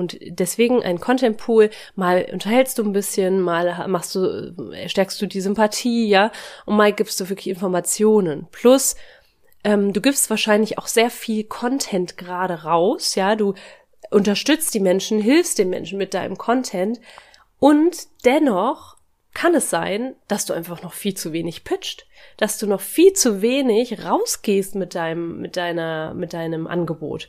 und deswegen ein Content Pool, mal unterhältst du ein bisschen, mal machst du, stärkst du die Sympathie, ja, und mal gibst du wirklich Informationen. Plus, ähm, du gibst wahrscheinlich auch sehr viel Content gerade raus, ja, du unterstützt die Menschen, hilfst den Menschen mit deinem Content und dennoch kann es sein, dass du einfach noch viel zu wenig pitcht, dass du noch viel zu wenig rausgehst mit deinem, mit deiner, mit deinem Angebot.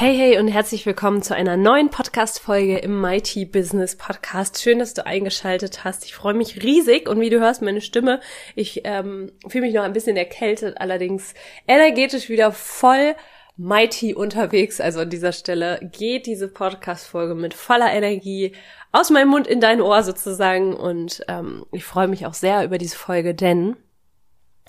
Hey, hey und herzlich willkommen zu einer neuen Podcast-Folge im Mighty Business Podcast. Schön, dass du eingeschaltet hast. Ich freue mich riesig und wie du hörst, meine Stimme, ich ähm, fühle mich noch ein bisschen erkältet, allerdings energetisch wieder voll mighty unterwegs. Also an dieser Stelle geht diese Podcast-Folge mit voller Energie aus meinem Mund in dein Ohr sozusagen und ähm, ich freue mich auch sehr über diese Folge, denn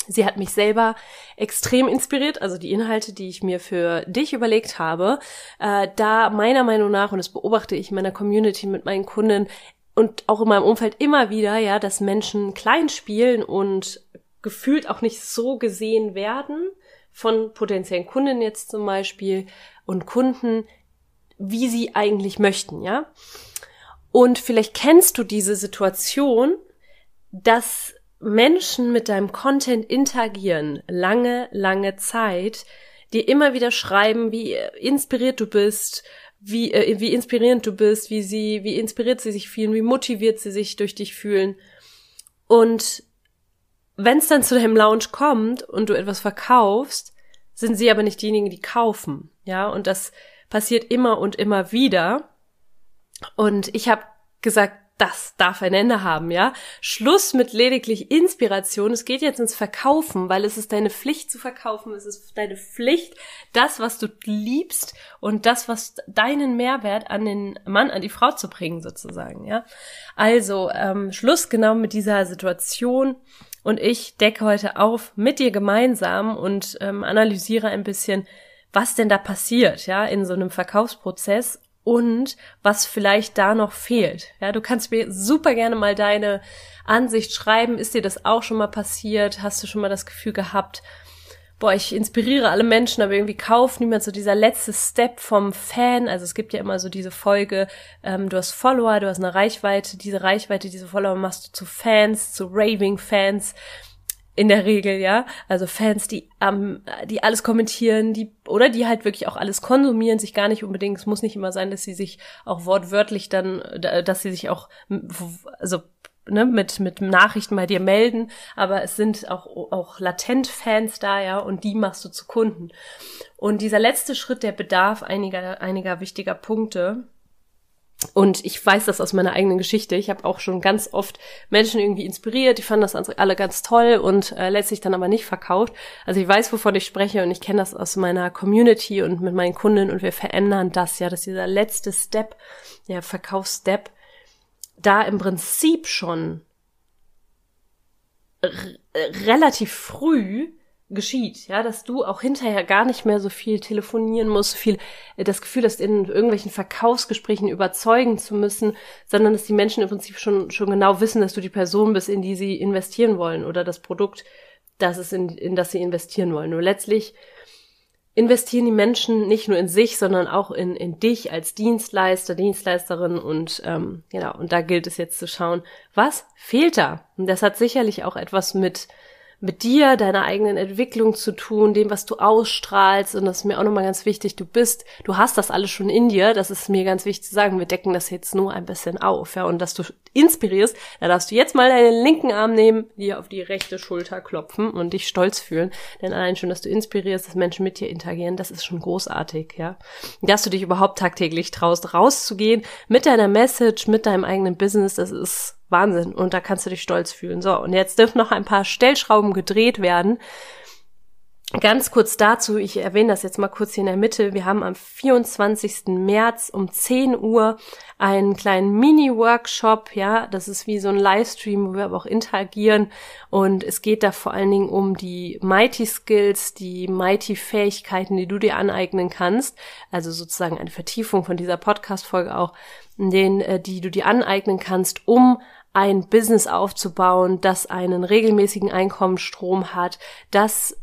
Sie hat mich selber extrem inspiriert, also die Inhalte, die ich mir für dich überlegt habe, äh, da meiner Meinung nach, und das beobachte ich in meiner Community mit meinen Kunden und auch in meinem Umfeld immer wieder, ja, dass Menschen klein spielen und gefühlt auch nicht so gesehen werden von potenziellen Kunden jetzt zum Beispiel und Kunden, wie sie eigentlich möchten, ja. Und vielleicht kennst du diese Situation, dass Menschen mit deinem Content interagieren, lange, lange Zeit, dir immer wieder schreiben, wie inspiriert du bist, wie, äh, wie inspirierend du bist, wie sie, wie inspiriert sie sich fühlen, wie motiviert sie sich durch dich fühlen. Und wenn es dann zu deinem Lounge kommt und du etwas verkaufst, sind sie aber nicht diejenigen, die kaufen. Ja, und das passiert immer und immer wieder. Und ich habe gesagt, das darf ein Ende haben, ja? Schluss mit lediglich Inspiration. Es geht jetzt ins Verkaufen, weil es ist deine Pflicht zu verkaufen. Es ist deine Pflicht, das, was du liebst und das, was deinen Mehrwert an den Mann, an die Frau zu bringen, sozusagen, ja? Also, ähm, Schluss genau mit dieser Situation. Und ich decke heute auf mit dir gemeinsam und ähm, analysiere ein bisschen, was denn da passiert, ja, in so einem Verkaufsprozess und was vielleicht da noch fehlt. Ja, du kannst mir super gerne mal deine Ansicht schreiben. Ist dir das auch schon mal passiert? Hast du schon mal das Gefühl gehabt, boah, ich inspiriere alle Menschen, aber irgendwie kauft niemand so dieser letzte Step vom Fan. Also es gibt ja immer so diese Folge, ähm, du hast Follower, du hast eine Reichweite, diese Reichweite, diese Follower machst du zu Fans, zu Raving Fans in der Regel, ja. Also Fans, die ähm, die alles kommentieren, die oder die halt wirklich auch alles konsumieren, sich gar nicht unbedingt, es muss nicht immer sein, dass sie sich auch wortwörtlich dann, dass sie sich auch, also ne, mit, mit Nachrichten bei dir melden, aber es sind auch, auch latent Fans da, ja, und die machst du zu Kunden. Und dieser letzte Schritt, der bedarf einiger, einiger wichtiger Punkte. Und ich weiß das aus meiner eigenen Geschichte. Ich habe auch schon ganz oft Menschen irgendwie inspiriert, die fanden das alle ganz toll und äh, letztlich dann aber nicht verkauft. Also ich weiß, wovon ich spreche und ich kenne das aus meiner Community und mit meinen Kunden und wir verändern das ja, dass dieser letzte Step, der Verkaufsstep, da im Prinzip schon relativ früh geschieht, ja, dass du auch hinterher gar nicht mehr so viel telefonieren musst, so viel äh, das Gefühl hast, in irgendwelchen Verkaufsgesprächen überzeugen zu müssen, sondern dass die Menschen im Prinzip schon schon genau wissen, dass du die Person bist, in die sie investieren wollen oder das Produkt, das es in, in das sie investieren wollen. Nur letztlich investieren die Menschen nicht nur in sich, sondern auch in, in dich als Dienstleister, Dienstleisterin und ähm, genau, und da gilt es jetzt zu schauen, was fehlt da? Und das hat sicherlich auch etwas mit mit dir, deiner eigenen Entwicklung zu tun, dem, was du ausstrahlst. Und das ist mir auch nochmal ganz wichtig. Du bist, du hast das alles schon in dir. Das ist mir ganz wichtig zu sagen. Wir decken das jetzt nur ein bisschen auf, ja. Und dass du inspirierst, da darfst du jetzt mal deinen linken Arm nehmen, dir auf die rechte Schulter klopfen und dich stolz fühlen. Denn allein schon, dass du inspirierst, dass Menschen mit dir interagieren, das ist schon großartig, ja. Dass du dich überhaupt tagtäglich traust, rauszugehen mit deiner Message, mit deinem eigenen Business, das ist Wahnsinn. Und da kannst du dich stolz fühlen. So, und jetzt dürfen noch ein paar Stellschrauben gedreht werden, Ganz kurz dazu, ich erwähne das jetzt mal kurz hier in der Mitte. Wir haben am 24. März um 10 Uhr einen kleinen Mini-Workshop, ja, das ist wie so ein Livestream, wo wir aber auch interagieren und es geht da vor allen Dingen um die Mighty Skills, die Mighty Fähigkeiten, die du dir aneignen kannst, also sozusagen eine Vertiefung von dieser Podcast-Folge auch, in denen, äh, die du dir aneignen kannst, um ein Business aufzubauen, das einen regelmäßigen Einkommensstrom hat, das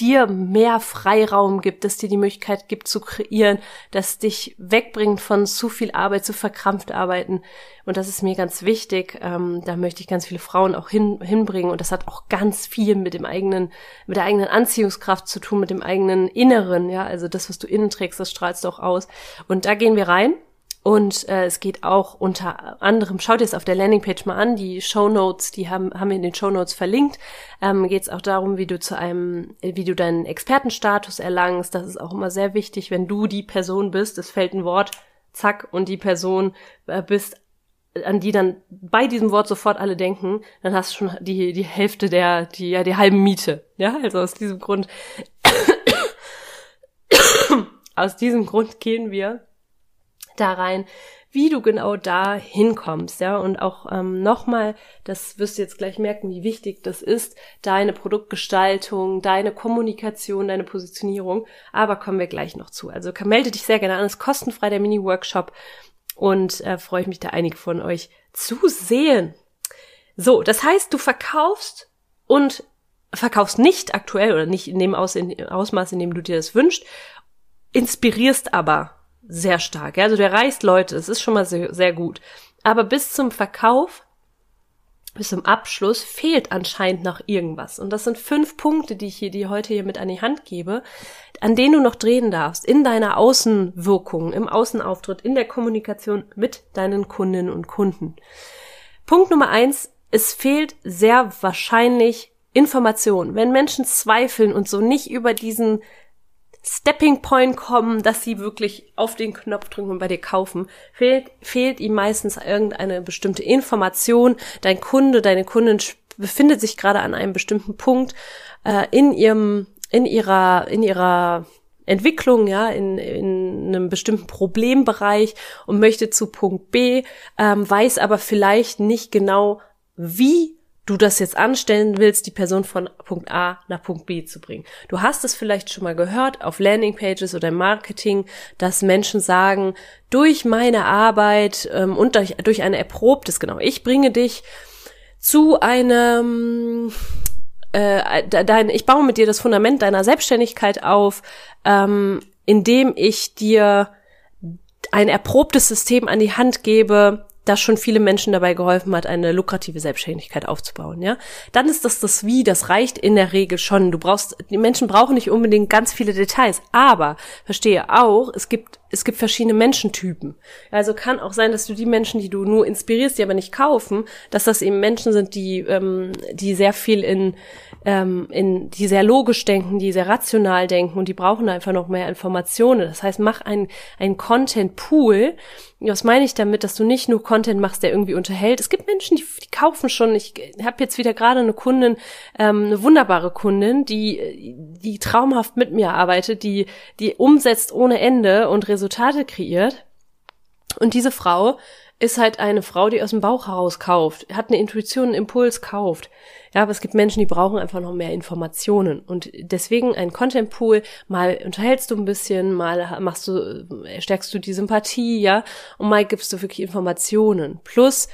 dir mehr Freiraum gibt, dass dir die Möglichkeit gibt zu kreieren, dass dich wegbringt von zu viel Arbeit, zu verkrampft arbeiten. Und das ist mir ganz wichtig. Ähm, da möchte ich ganz viele Frauen auch hin, hinbringen. Und das hat auch ganz viel mit dem eigenen, mit der eigenen Anziehungskraft zu tun, mit dem eigenen Inneren. Ja, also das, was du innen trägst, das strahlst du auch aus. Und da gehen wir rein. Und äh, es geht auch unter anderem, schaut ihr es auf der Landingpage mal an, die Show Notes, die haben, haben wir in den Show Notes verlinkt. Ähm, geht es auch darum, wie du zu einem, wie du deinen Expertenstatus erlangst. Das ist auch immer sehr wichtig, wenn du die Person bist, es fällt ein Wort, zack, und die Person äh, bist, an die dann bei diesem Wort sofort alle denken, dann hast du schon die, die Hälfte der, die, ja, die halben Miete. Ja, also aus diesem Grund, aus diesem Grund gehen wir da rein, wie du genau da hinkommst, ja, und auch ähm, nochmal, das wirst du jetzt gleich merken, wie wichtig das ist, deine Produktgestaltung, deine Kommunikation, deine Positionierung, aber kommen wir gleich noch zu. Also melde dich sehr gerne an, es ist kostenfrei der Mini-Workshop und äh, freue ich mich da einige von euch zu sehen. So, das heißt, du verkaufst und verkaufst nicht aktuell oder nicht in dem Aus in, Ausmaß, in dem du dir das wünschst, inspirierst aber sehr stark. Also der reißt Leute, das ist schon mal sehr, sehr gut. Aber bis zum Verkauf, bis zum Abschluss fehlt anscheinend noch irgendwas. Und das sind fünf Punkte, die ich hier, die heute hier mit an die Hand gebe, an denen du noch drehen darfst in deiner Außenwirkung, im Außenauftritt, in der Kommunikation mit deinen Kundinnen und Kunden. Punkt Nummer eins, es fehlt sehr wahrscheinlich Information. Wenn Menschen zweifeln und so nicht über diesen Stepping Point kommen, dass sie wirklich auf den Knopf drücken und bei dir kaufen, fehlt, fehlt ihm meistens irgendeine bestimmte Information. Dein Kunde, deine Kundin befindet sich gerade an einem bestimmten Punkt äh, in ihrem, in ihrer, in ihrer Entwicklung, ja, in, in einem bestimmten Problembereich und möchte zu Punkt B, ähm, weiß aber vielleicht nicht genau, wie du das jetzt anstellen willst, die Person von Punkt A nach Punkt B zu bringen. Du hast es vielleicht schon mal gehört auf Landingpages oder im Marketing, dass Menschen sagen, durch meine Arbeit ähm, und durch, durch ein erprobtes, genau, ich bringe dich zu einem äh, dein, ich baue mit dir das Fundament deiner Selbstständigkeit auf, ähm, indem ich dir ein erprobtes System an die Hand gebe, das schon viele Menschen dabei geholfen hat, eine lukrative Selbstständigkeit aufzubauen, ja. Dann ist das das Wie, das reicht in der Regel schon. Du brauchst, die Menschen brauchen nicht unbedingt ganz viele Details, aber verstehe auch, es gibt, es gibt verschiedene Menschentypen. Also kann auch sein, dass du die Menschen, die du nur inspirierst, die aber nicht kaufen, dass das eben Menschen sind, die, ähm, die sehr viel in, ähm, in, die sehr logisch denken, die sehr rational denken und die brauchen einfach noch mehr Informationen. Das heißt, mach ein, ein Content Pool, was meine ich damit, dass du nicht nur Content machst, der irgendwie unterhält? Es gibt Menschen, die, die kaufen schon. Ich habe jetzt wieder gerade eine Kundin, ähm, eine wunderbare Kundin, die, die traumhaft mit mir arbeitet, die, die umsetzt ohne Ende und Resultate kreiert. Und diese Frau ist halt eine Frau, die aus dem Bauch heraus kauft, hat eine Intuition, einen Impuls kauft. Ja, aber es gibt Menschen, die brauchen einfach noch mehr Informationen. Und deswegen ein Content Pool, mal unterhältst du ein bisschen, mal machst du, stärkst du die Sympathie, ja, und mal gibst du wirklich Informationen. Plus,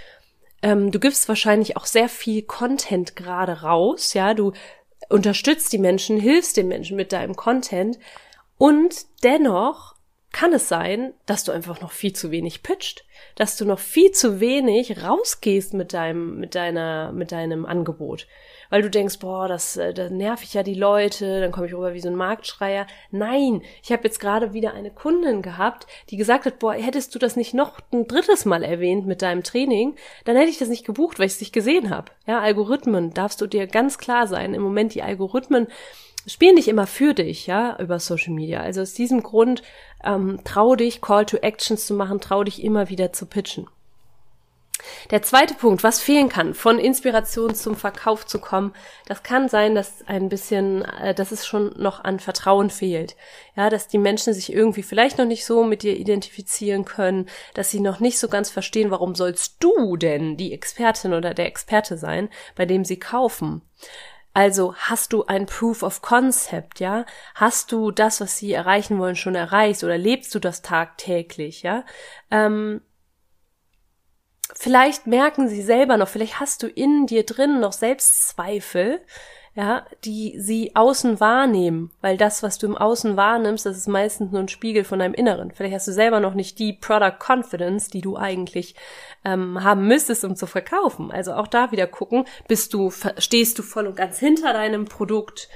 ähm, du gibst wahrscheinlich auch sehr viel Content gerade raus, ja, du unterstützt die Menschen, hilfst den Menschen mit deinem Content und dennoch kann es sein, dass du einfach noch viel zu wenig pitcht, dass du noch viel zu wenig rausgehst mit deinem, mit deiner, mit deinem Angebot weil du denkst, boah, das, äh, da nerv ich ja die Leute, dann komme ich rüber wie so ein Marktschreier. Nein, ich habe jetzt gerade wieder eine Kundin gehabt, die gesagt hat, boah, hättest du das nicht noch ein drittes Mal erwähnt mit deinem Training, dann hätte ich das nicht gebucht, weil ich es nicht gesehen habe. Ja, Algorithmen, darfst du dir ganz klar sein. Im Moment die Algorithmen spielen nicht immer für dich, ja, über Social Media. Also aus diesem Grund ähm, trau dich, Call to Actions zu machen, trau dich immer wieder zu pitchen. Der zweite Punkt, was fehlen kann, von Inspiration zum Verkauf zu kommen, das kann sein, dass ein bisschen, äh, dass es schon noch an Vertrauen fehlt. Ja, dass die Menschen sich irgendwie vielleicht noch nicht so mit dir identifizieren können, dass sie noch nicht so ganz verstehen, warum sollst du denn die Expertin oder der Experte sein, bei dem sie kaufen. Also hast du ein Proof of Concept, ja? Hast du das, was sie erreichen wollen, schon erreicht oder lebst du das tagtäglich, ja? Ähm, vielleicht merken sie selber noch, vielleicht hast du in dir drin noch Selbstzweifel, ja, die sie außen wahrnehmen, weil das, was du im Außen wahrnimmst, das ist meistens nur ein Spiegel von deinem Inneren. Vielleicht hast du selber noch nicht die Product Confidence, die du eigentlich ähm, haben müsstest, um zu verkaufen. Also auch da wieder gucken, bist du, stehst du voll und ganz hinter deinem Produkt,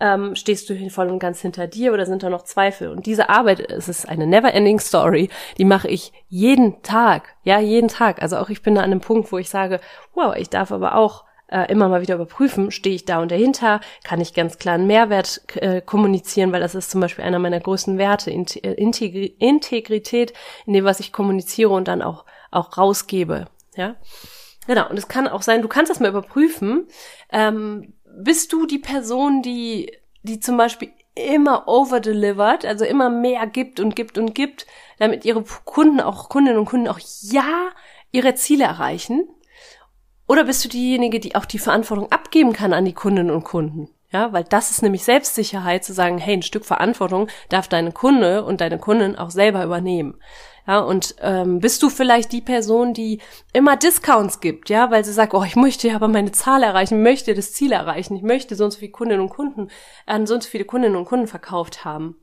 ähm, stehst du voll und ganz hinter dir oder sind da noch Zweifel? Und diese Arbeit, es ist eine never-ending Story, die mache ich jeden Tag, ja, jeden Tag. Also auch ich bin da an einem Punkt, wo ich sage, wow, ich darf aber auch äh, immer mal wieder überprüfen, stehe ich da und dahinter, kann ich ganz klar einen Mehrwert äh, kommunizieren, weil das ist zum Beispiel einer meiner größten Werte, äh, Integri Integrität in dem, was ich kommuniziere und dann auch, auch rausgebe, ja. Genau, und es kann auch sein, du kannst das mal überprüfen, ähm, bist du die Person, die, die zum Beispiel immer overdelivert, also immer mehr gibt und gibt und gibt, damit ihre Kunden auch, Kundinnen und Kunden auch ja ihre Ziele erreichen? Oder bist du diejenige, die auch die Verantwortung abgeben kann an die Kundinnen und Kunden? Ja, weil das ist nämlich Selbstsicherheit zu sagen, hey, ein Stück Verantwortung darf deine Kunde und deine Kundin auch selber übernehmen. Ja, und ähm, bist du vielleicht die Person, die immer Discounts gibt, ja, weil sie sagt, oh, ich möchte ja aber meine Zahl erreichen, ich möchte das Ziel erreichen, ich möchte so und so viele Kundinnen und Kunden an so und so viele Kundinnen und Kunden verkauft haben.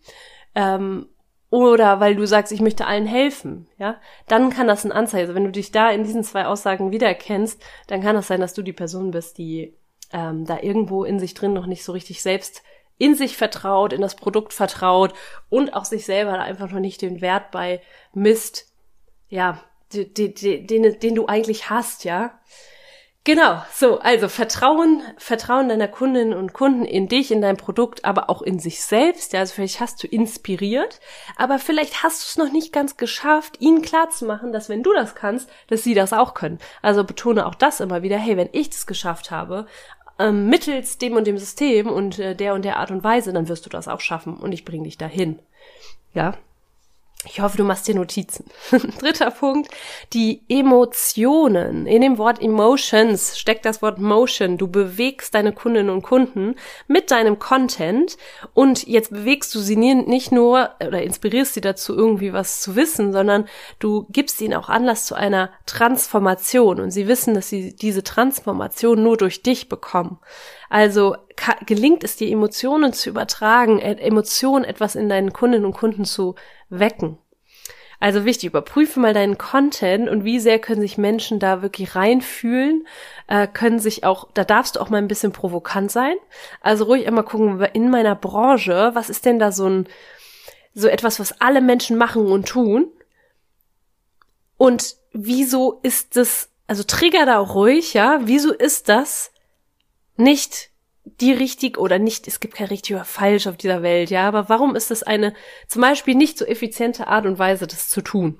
Ähm, oder weil du sagst, ich möchte allen helfen, ja, dann kann das ein Anzeichen. Also wenn du dich da in diesen zwei Aussagen wiedererkennst, dann kann das sein, dass du die Person bist, die ähm, da irgendwo in sich drin noch nicht so richtig selbst in sich vertraut, in das Produkt vertraut und auch sich selber einfach noch nicht den Wert bei misst, ja, den, den, den, du eigentlich hast, ja. Genau, so, also Vertrauen, Vertrauen deiner Kundinnen und Kunden in dich, in dein Produkt, aber auch in sich selbst. Ja, also vielleicht hast du inspiriert, aber vielleicht hast du es noch nicht ganz geschafft, ihnen klarzumachen, dass wenn du das kannst, dass sie das auch können. Also betone auch das immer wieder, hey, wenn ich das geschafft habe, ähm, mittels dem und dem System und äh, der und der Art und Weise, dann wirst du das auch schaffen und ich bring dich dahin. Ja, ich hoffe, du machst dir Notizen. Dritter Punkt, die Emotionen. In dem Wort Emotions steckt das Wort Motion. Du bewegst deine Kundinnen und Kunden mit deinem Content und jetzt bewegst du sie nicht nur oder inspirierst sie dazu, irgendwie was zu wissen, sondern du gibst ihnen auch Anlass zu einer Transformation und sie wissen, dass sie diese Transformation nur durch dich bekommen. Also gelingt es dir, Emotionen zu übertragen, äh, Emotionen etwas in deinen Kundinnen und Kunden zu wecken. Also wichtig, überprüfe mal deinen Content und wie sehr können sich Menschen da wirklich reinfühlen, äh, können sich auch, da darfst du auch mal ein bisschen provokant sein. Also ruhig einmal gucken, in meiner Branche, was ist denn da so ein, so etwas, was alle Menschen machen und tun? Und wieso ist das, also trigger da ruhig, ja, wieso ist das nicht die richtig oder nicht, es gibt kein richtig oder falsch auf dieser Welt, ja, aber warum ist das eine zum Beispiel nicht so effiziente Art und Weise, das zu tun?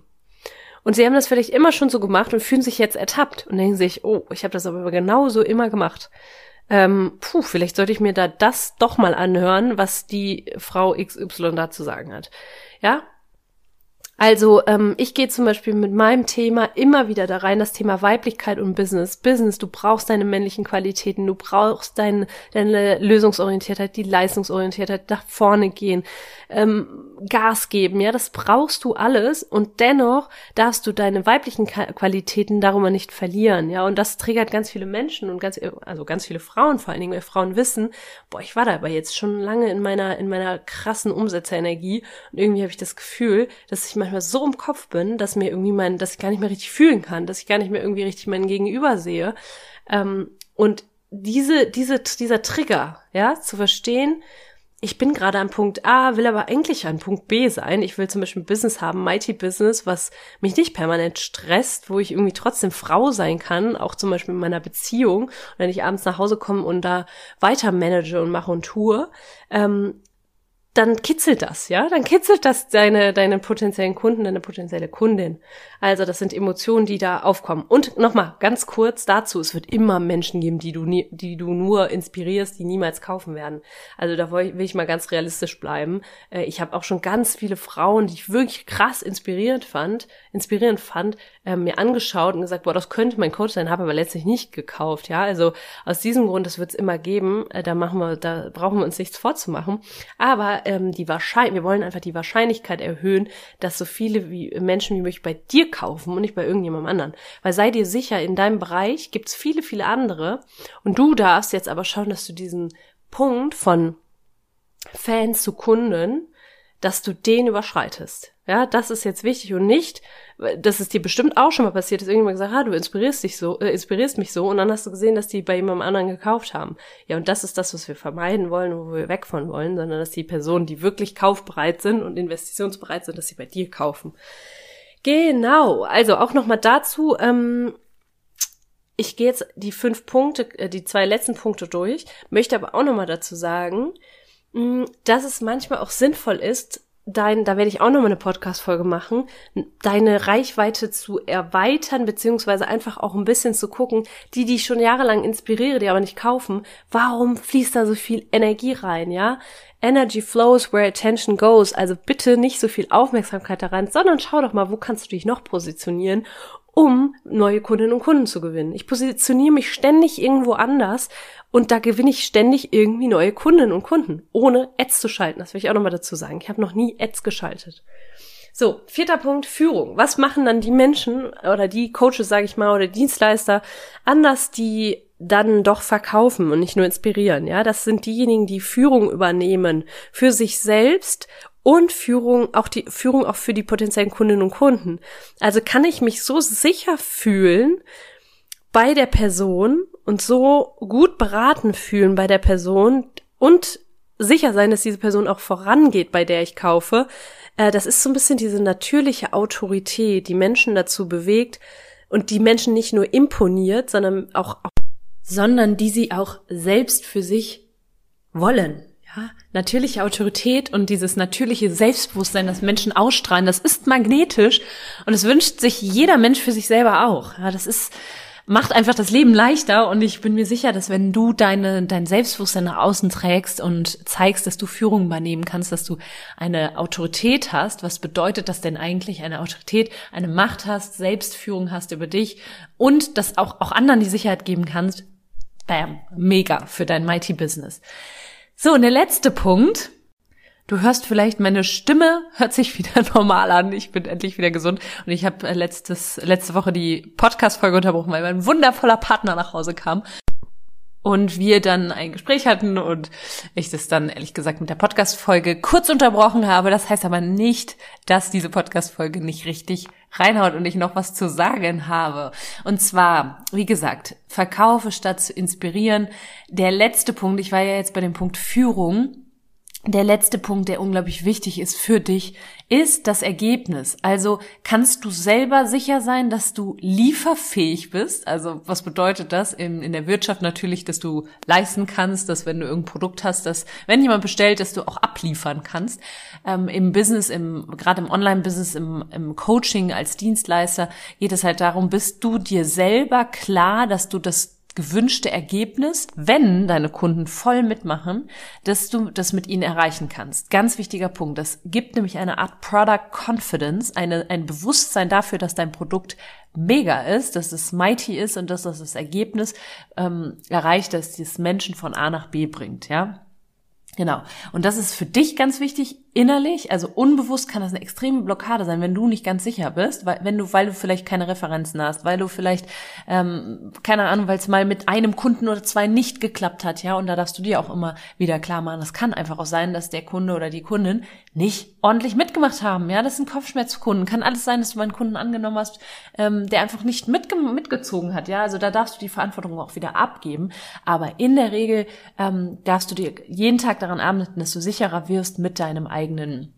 Und sie haben das vielleicht immer schon so gemacht und fühlen sich jetzt ertappt und denken sich, oh, ich habe das aber genauso immer gemacht. Ähm, puh, vielleicht sollte ich mir da das doch mal anhören, was die Frau XY da zu sagen hat. Ja? Also ähm, ich gehe zum Beispiel mit meinem Thema immer wieder da rein, das Thema Weiblichkeit und Business. Business, du brauchst deine männlichen Qualitäten, du brauchst dein, deine Lösungsorientiertheit, die Leistungsorientiertheit, nach vorne gehen, ähm, Gas geben, ja, das brauchst du alles und dennoch darfst du deine weiblichen Qualitäten darüber nicht verlieren, ja, und das triggert ganz viele Menschen und ganz, also ganz viele Frauen vor allen Dingen, weil Frauen wissen, boah, ich war da aber jetzt schon lange in meiner, in meiner krassen Umsetzerenergie und irgendwie habe ich das Gefühl, dass ich manchmal so im Kopf bin, dass mir irgendwie mein, dass ich gar nicht mehr richtig fühlen kann, dass ich gar nicht mehr irgendwie richtig mein Gegenüber sehe. Ähm, und diese, diese, dieser Trigger, ja, zu verstehen, ich bin gerade an Punkt A, will aber eigentlich an Punkt B sein. Ich will zum Beispiel ein Business haben, Mighty Business, was mich nicht permanent stresst, wo ich irgendwie trotzdem Frau sein kann, auch zum Beispiel in meiner Beziehung, wenn ich abends nach Hause komme und da weiter manage und mache und tue. Ähm, dann kitzelt das, ja, dann kitzelt das deine, deine potenziellen Kunden, deine potenzielle Kundin. Also das sind Emotionen, die da aufkommen. Und nochmal ganz kurz dazu, es wird immer Menschen geben, die du, nie, die du nur inspirierst, die niemals kaufen werden. Also da will ich mal ganz realistisch bleiben. Äh, ich habe auch schon ganz viele Frauen, die ich wirklich krass inspirierend fand, inspirierend fand, äh, mir angeschaut und gesagt, boah, das könnte mein Coach sein, habe aber letztlich nicht gekauft, ja. Also aus diesem Grund, das wird es immer geben, äh, da machen wir, da brauchen wir uns nichts vorzumachen. Aber ähm, die Wahrscheinlichkeit, wir wollen einfach die Wahrscheinlichkeit erhöhen, dass so viele wie Menschen wie möglich bei dir kaufen und nicht bei irgendjemandem anderen. Weil sei dir sicher, in deinem Bereich gibt's viele, viele andere und du darfst jetzt aber schauen, dass du diesen Punkt von Fans zu Kunden, dass du den überschreitest. Ja, das ist jetzt wichtig und nicht, dass es dir bestimmt auch schon mal passiert ist, irgendjemand gesagt, ah, du inspirierst dich so, äh, inspirierst mich so und dann hast du gesehen, dass die bei jemandem anderen gekauft haben. Ja, und das ist das, was wir vermeiden wollen, wo wir weg von wollen, sondern dass die Personen, die wirklich kaufbereit sind und investitionsbereit sind, dass sie bei dir kaufen. Genau, also auch nochmal dazu, ähm, ich gehe jetzt die fünf Punkte, äh, die zwei letzten Punkte durch, möchte aber auch nochmal dazu sagen, dass es manchmal auch sinnvoll ist, dein, da werde ich auch nochmal eine Podcast-Folge machen, deine Reichweite zu erweitern, beziehungsweise einfach auch ein bisschen zu gucken, die, die ich schon jahrelang inspiriere, die aber nicht kaufen, warum fließt da so viel Energie rein, ja? Energy flows where attention goes. Also bitte nicht so viel Aufmerksamkeit daran, sondern schau doch mal, wo kannst du dich noch positionieren, um neue Kundinnen und Kunden zu gewinnen. Ich positioniere mich ständig irgendwo anders und da gewinne ich ständig irgendwie neue Kundinnen und Kunden, ohne Ads zu schalten. Das will ich auch nochmal dazu sagen. Ich habe noch nie Ads geschaltet. So, vierter Punkt, Führung. Was machen dann die Menschen oder die Coaches, sage ich mal, oder Dienstleister anders, die dann doch verkaufen und nicht nur inspirieren, ja? Das sind diejenigen, die Führung übernehmen für sich selbst und Führung, auch die Führung auch für die potenziellen Kundinnen und Kunden. Also kann ich mich so sicher fühlen bei der Person und so gut beraten fühlen bei der Person und sicher sein, dass diese Person auch vorangeht, bei der ich kaufe. Äh, das ist so ein bisschen diese natürliche Autorität, die Menschen dazu bewegt und die Menschen nicht nur imponiert, sondern auch, sondern die sie auch selbst für sich wollen. Ja, natürliche Autorität und dieses natürliche Selbstbewusstsein, das Menschen ausstrahlen, das ist magnetisch und es wünscht sich jeder Mensch für sich selber auch. Ja, das ist macht einfach das Leben leichter und ich bin mir sicher, dass wenn du deine dein Selbstbewusstsein nach außen trägst und zeigst, dass du Führung übernehmen kannst, dass du eine Autorität hast, was bedeutet das denn eigentlich eine Autorität, eine Macht hast, Selbstführung hast über dich und dass auch auch anderen die Sicherheit geben kannst. Bam, mega für dein Mighty Business. So, und der letzte Punkt. Du hörst vielleicht, meine Stimme hört sich wieder normal an. Ich bin endlich wieder gesund. Und ich habe äh, letztes, letzte Woche die Podcast-Folge unterbrochen, weil mein wundervoller Partner nach Hause kam. Und wir dann ein Gespräch hatten und ich das dann ehrlich gesagt mit der Podcast-Folge kurz unterbrochen habe. Das heißt aber nicht, dass diese Podcast-Folge nicht richtig reinhaut und ich noch was zu sagen habe. Und zwar, wie gesagt, verkaufe statt zu inspirieren. Der letzte Punkt, ich war ja jetzt bei dem Punkt Führung der letzte Punkt, der unglaublich wichtig ist für dich, ist das Ergebnis. Also kannst du selber sicher sein, dass du lieferfähig bist. Also was bedeutet das? In, in der Wirtschaft natürlich, dass du leisten kannst, dass wenn du irgendein Produkt hast, dass wenn jemand bestellt, dass du auch abliefern kannst. Ähm, Im Business, im, gerade im Online-Business, im, im Coaching als Dienstleister geht es halt darum, bist du dir selber klar, dass du das gewünschte Ergebnis, wenn deine Kunden voll mitmachen, dass du das mit ihnen erreichen kannst. Ganz wichtiger Punkt. Das gibt nämlich eine Art Product Confidence, eine, ein Bewusstsein dafür, dass dein Produkt mega ist, dass es mighty ist und dass das das Ergebnis ähm, erreicht, dass es Menschen von A nach B bringt, ja. Genau. Und das ist für dich ganz wichtig, innerlich, also unbewusst kann das eine extreme Blockade sein, wenn du nicht ganz sicher bist, weil wenn du, weil du vielleicht keine Referenzen hast, weil du vielleicht, ähm, keine Ahnung, weil es mal mit einem Kunden oder zwei nicht geklappt hat, ja, und da darfst du dir auch immer wieder klar machen, das kann einfach auch sein, dass der Kunde oder die Kundin nicht ordentlich mitgemacht haben, ja, das sind Kopfschmerzkunden, kann alles sein, dass du meinen Kunden angenommen hast, ähm, der einfach nicht mitge mitgezogen hat, ja, also da darfst du die Verantwortung auch wieder abgeben, aber in der Regel ähm, darfst du dir jeden Tag daran arbeiten, dass du sicherer wirst mit deinem eigenen eigenen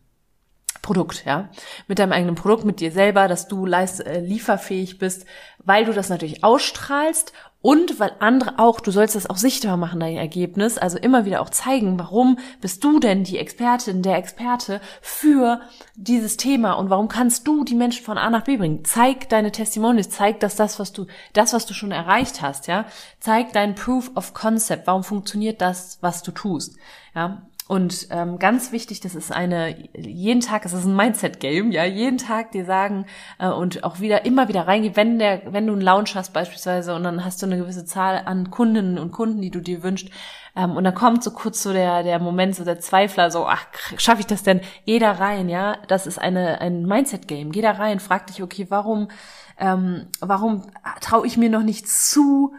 Produkt, ja, mit deinem eigenen Produkt, mit dir selber, dass du leist, äh, lieferfähig bist, weil du das natürlich ausstrahlst und weil andere auch, du sollst das auch sichtbar machen, dein Ergebnis, also immer wieder auch zeigen, warum bist du denn die Expertin, der Experte für dieses Thema und warum kannst du die Menschen von A nach B bringen? Zeig deine Testimonials, zeig, dass das, was du, das, was du schon erreicht hast, ja, zeig dein Proof of Concept, warum funktioniert das, was du tust, ja, und ähm, ganz wichtig, das ist eine, jeden Tag, es ist ein Mindset-Game, ja, jeden Tag dir sagen äh, und auch wieder, immer wieder reingehen, wenn der, wenn du einen Lounge hast beispielsweise und dann hast du eine gewisse Zahl an Kundinnen und Kunden, die du dir wünschst, ähm, und dann kommt so kurz so der, der Moment, so der Zweifler, so, ach, schaffe ich das denn? Geh da rein, ja, das ist eine, ein Mindset-Game, geh da rein, frag dich, okay, warum, ähm, warum traue ich mir noch nicht zu,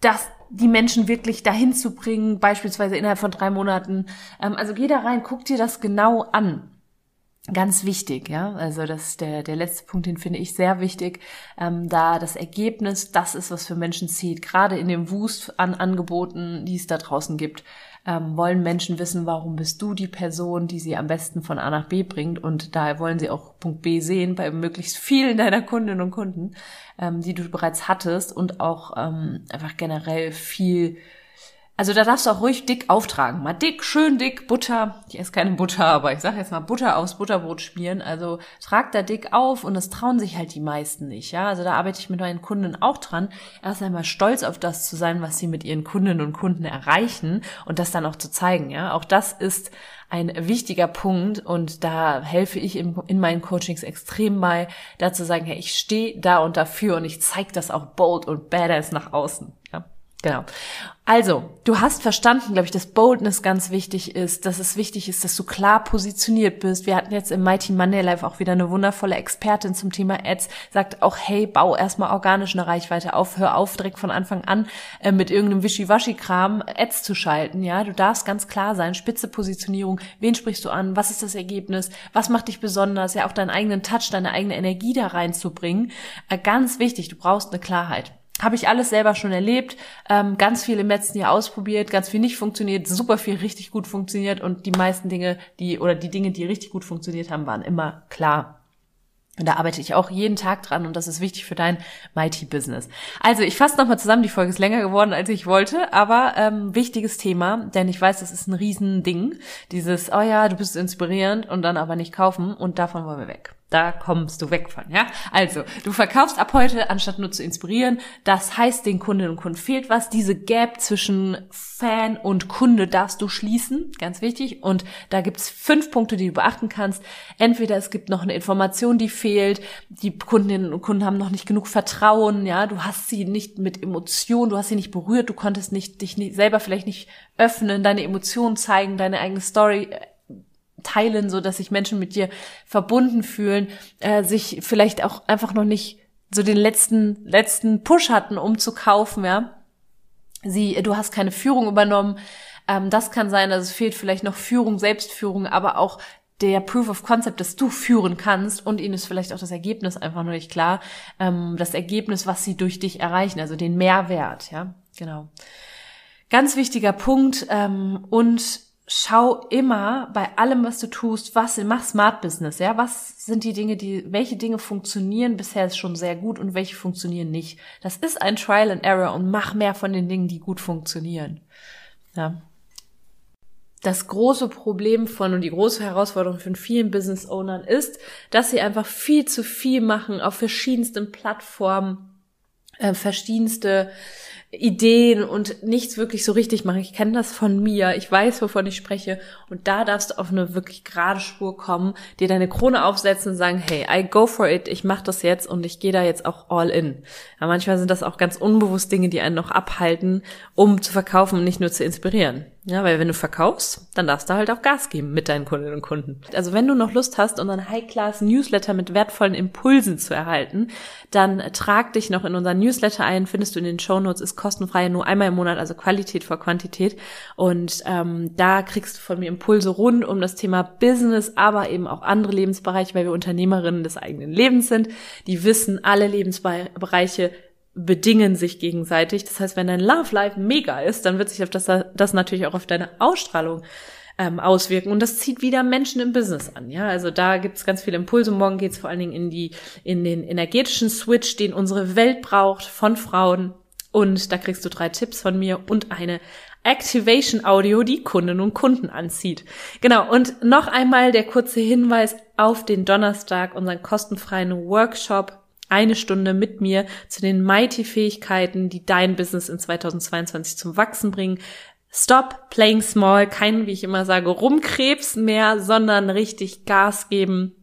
dass die Menschen wirklich dahin zu bringen, beispielsweise innerhalb von drei Monaten. Ähm, also geh da rein, guck dir das genau an. Ganz wichtig, ja. Also das ist der, der letzte Punkt, den finde ich sehr wichtig, ähm, da das Ergebnis das ist, was für Menschen zählt. Gerade in dem Wust an Angeboten, die es da draußen gibt, ähm, wollen Menschen wissen, warum bist du die Person, die sie am besten von A nach B bringt. Und daher wollen sie auch Punkt B sehen bei möglichst vielen deiner Kundinnen und Kunden, ähm, die du bereits hattest und auch ähm, einfach generell viel also da darfst du auch ruhig dick auftragen. Mal dick, schön dick, Butter. Ich esse keine Butter, aber ich sage jetzt mal Butter aufs Butterbrot schmieren. Also trag da dick auf und das trauen sich halt die meisten nicht. Ja, also da arbeite ich mit meinen Kunden auch dran, erst einmal stolz auf das zu sein, was sie mit ihren Kundinnen und Kunden erreichen und das dann auch zu zeigen. Ja, auch das ist ein wichtiger Punkt und da helfe ich in, in meinen Coachings extrem bei, da zu sagen, hey, ich stehe da und dafür und ich zeige das auch bold und badass nach außen. Genau. Also, du hast verstanden, glaube ich, dass Boldness ganz wichtig ist, dass es wichtig ist, dass du klar positioniert bist. Wir hatten jetzt im Mighty Monday Live auch wieder eine wundervolle Expertin zum Thema Ads, sagt auch, hey, bau erstmal organisch eine Reichweite auf, hör auf, direkt von Anfang an äh, mit irgendeinem Wischiwaschi-Kram Ads zu schalten, ja. Du darfst ganz klar sein, spitze Positionierung, wen sprichst du an, was ist das Ergebnis, was macht dich besonders, ja, auch deinen eigenen Touch, deine eigene Energie da reinzubringen. Äh, ganz wichtig, du brauchst eine Klarheit. Habe ich alles selber schon erlebt, ähm, ganz viel im letzten Jahr ausprobiert, ganz viel nicht funktioniert, super viel richtig gut funktioniert und die meisten Dinge, die oder die Dinge, die richtig gut funktioniert haben, waren immer klar. Und da arbeite ich auch jeden Tag dran und das ist wichtig für dein Mighty-Business. Also ich fasse nochmal zusammen, die Folge ist länger geworden, als ich wollte, aber ähm, wichtiges Thema, denn ich weiß, das ist ein Riesending. Dieses, oh ja, du bist inspirierend und dann aber nicht kaufen und davon wollen wir weg. Da kommst du weg von, ja? Also, du verkaufst ab heute, anstatt nur zu inspirieren. Das heißt, den Kundinnen und Kunden fehlt was. Diese Gap zwischen Fan und Kunde darfst du schließen. Ganz wichtig. Und da gibt's fünf Punkte, die du beachten kannst. Entweder es gibt noch eine Information, die fehlt. Die Kundinnen und Kunden haben noch nicht genug Vertrauen, ja? Du hast sie nicht mit Emotionen, du hast sie nicht berührt, du konntest nicht, dich nicht, selber vielleicht nicht öffnen, deine Emotionen zeigen, deine eigene Story teilen, so dass sich Menschen mit dir verbunden fühlen, äh, sich vielleicht auch einfach noch nicht so den letzten letzten Push hatten, um zu kaufen, ja. Sie, du hast keine Führung übernommen. Ähm, das kann sein, dass es fehlt vielleicht noch Führung, Selbstführung, aber auch der Proof of Concept, dass du führen kannst und ihnen ist vielleicht auch das Ergebnis einfach noch nicht klar. Ähm, das Ergebnis, was sie durch dich erreichen, also den Mehrwert, ja, genau. Ganz wichtiger Punkt ähm, und schau immer bei allem, was du tust, was mach Smart Business, ja, was sind die Dinge, die, welche Dinge funktionieren bisher schon sehr gut und welche funktionieren nicht. Das ist ein Trial and Error und mach mehr von den Dingen, die gut funktionieren. Ja. Das große Problem von und die große Herausforderung von vielen Business Ownern ist, dass sie einfach viel zu viel machen auf verschiedensten Plattformen, äh, verschiedenste Ideen und nichts wirklich so richtig machen. Ich kenne das von mir. Ich weiß, wovon ich spreche. Und da darfst du auf eine wirklich gerade Spur kommen, dir deine Krone aufsetzen und sagen, hey, I go for it. Ich mache das jetzt und ich gehe da jetzt auch all in. Ja, manchmal sind das auch ganz unbewusst Dinge, die einen noch abhalten, um zu verkaufen und nicht nur zu inspirieren. Ja, weil wenn du verkaufst, dann darfst du halt auch Gas geben mit deinen Kundinnen und Kunden. Also wenn du noch Lust hast, unseren High-Class-Newsletter mit wertvollen Impulsen zu erhalten, dann trag dich noch in unseren Newsletter ein, findest du in den Show Notes, ist kostenfrei, nur einmal im Monat, also Qualität vor Quantität. Und ähm, da kriegst du von mir Impulse rund um das Thema Business, aber eben auch andere Lebensbereiche, weil wir Unternehmerinnen des eigenen Lebens sind. Die wissen alle Lebensbereiche bedingen sich gegenseitig. Das heißt, wenn dein Love Life mega ist, dann wird sich auf das, das natürlich auch auf deine Ausstrahlung ähm, auswirken. Und das zieht wieder Menschen im Business an. Ja, also da gibt's ganz viele Impulse. Morgen geht's vor allen Dingen in die, in den energetischen Switch, den unsere Welt braucht von Frauen. Und da kriegst du drei Tipps von mir und eine Activation Audio, die Kundinnen und Kunden anzieht. Genau. Und noch einmal der kurze Hinweis auf den Donnerstag, unseren kostenfreien Workshop eine Stunde mit mir zu den Mighty-Fähigkeiten, die dein Business in 2022 zum Wachsen bringen. Stop playing small, kein, wie ich immer sage, Rumkrebs mehr, sondern richtig Gas geben.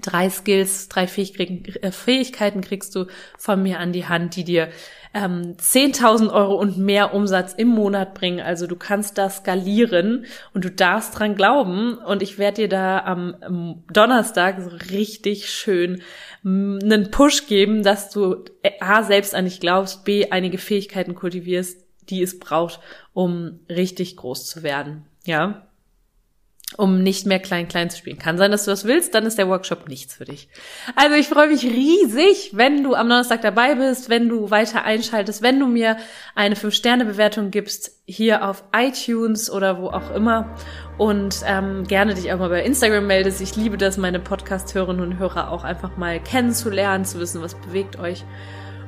Drei Skills, drei äh, Fähigkeiten kriegst du von mir an die Hand, die dir ähm, 10.000 Euro und mehr Umsatz im Monat bringen. Also du kannst da skalieren und du darfst dran glauben. Und ich werde dir da am, am Donnerstag so richtig schön einen Push geben, dass du A, selbst an dich glaubst, B, einige Fähigkeiten kultivierst, die es braucht, um richtig groß zu werden. Ja um nicht mehr klein-klein zu spielen. Kann sein, dass du das willst, dann ist der Workshop nichts für dich. Also ich freue mich riesig, wenn du am Donnerstag dabei bist, wenn du weiter einschaltest, wenn du mir eine 5-Sterne-Bewertung gibst, hier auf iTunes oder wo auch immer und ähm, gerne dich auch mal bei Instagram meldest. Ich liebe das, meine Podcast-Hörerinnen und Hörer auch einfach mal kennenzulernen, zu wissen, was bewegt euch.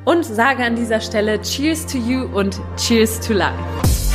Und sage an dieser Stelle Cheers to you und Cheers to life.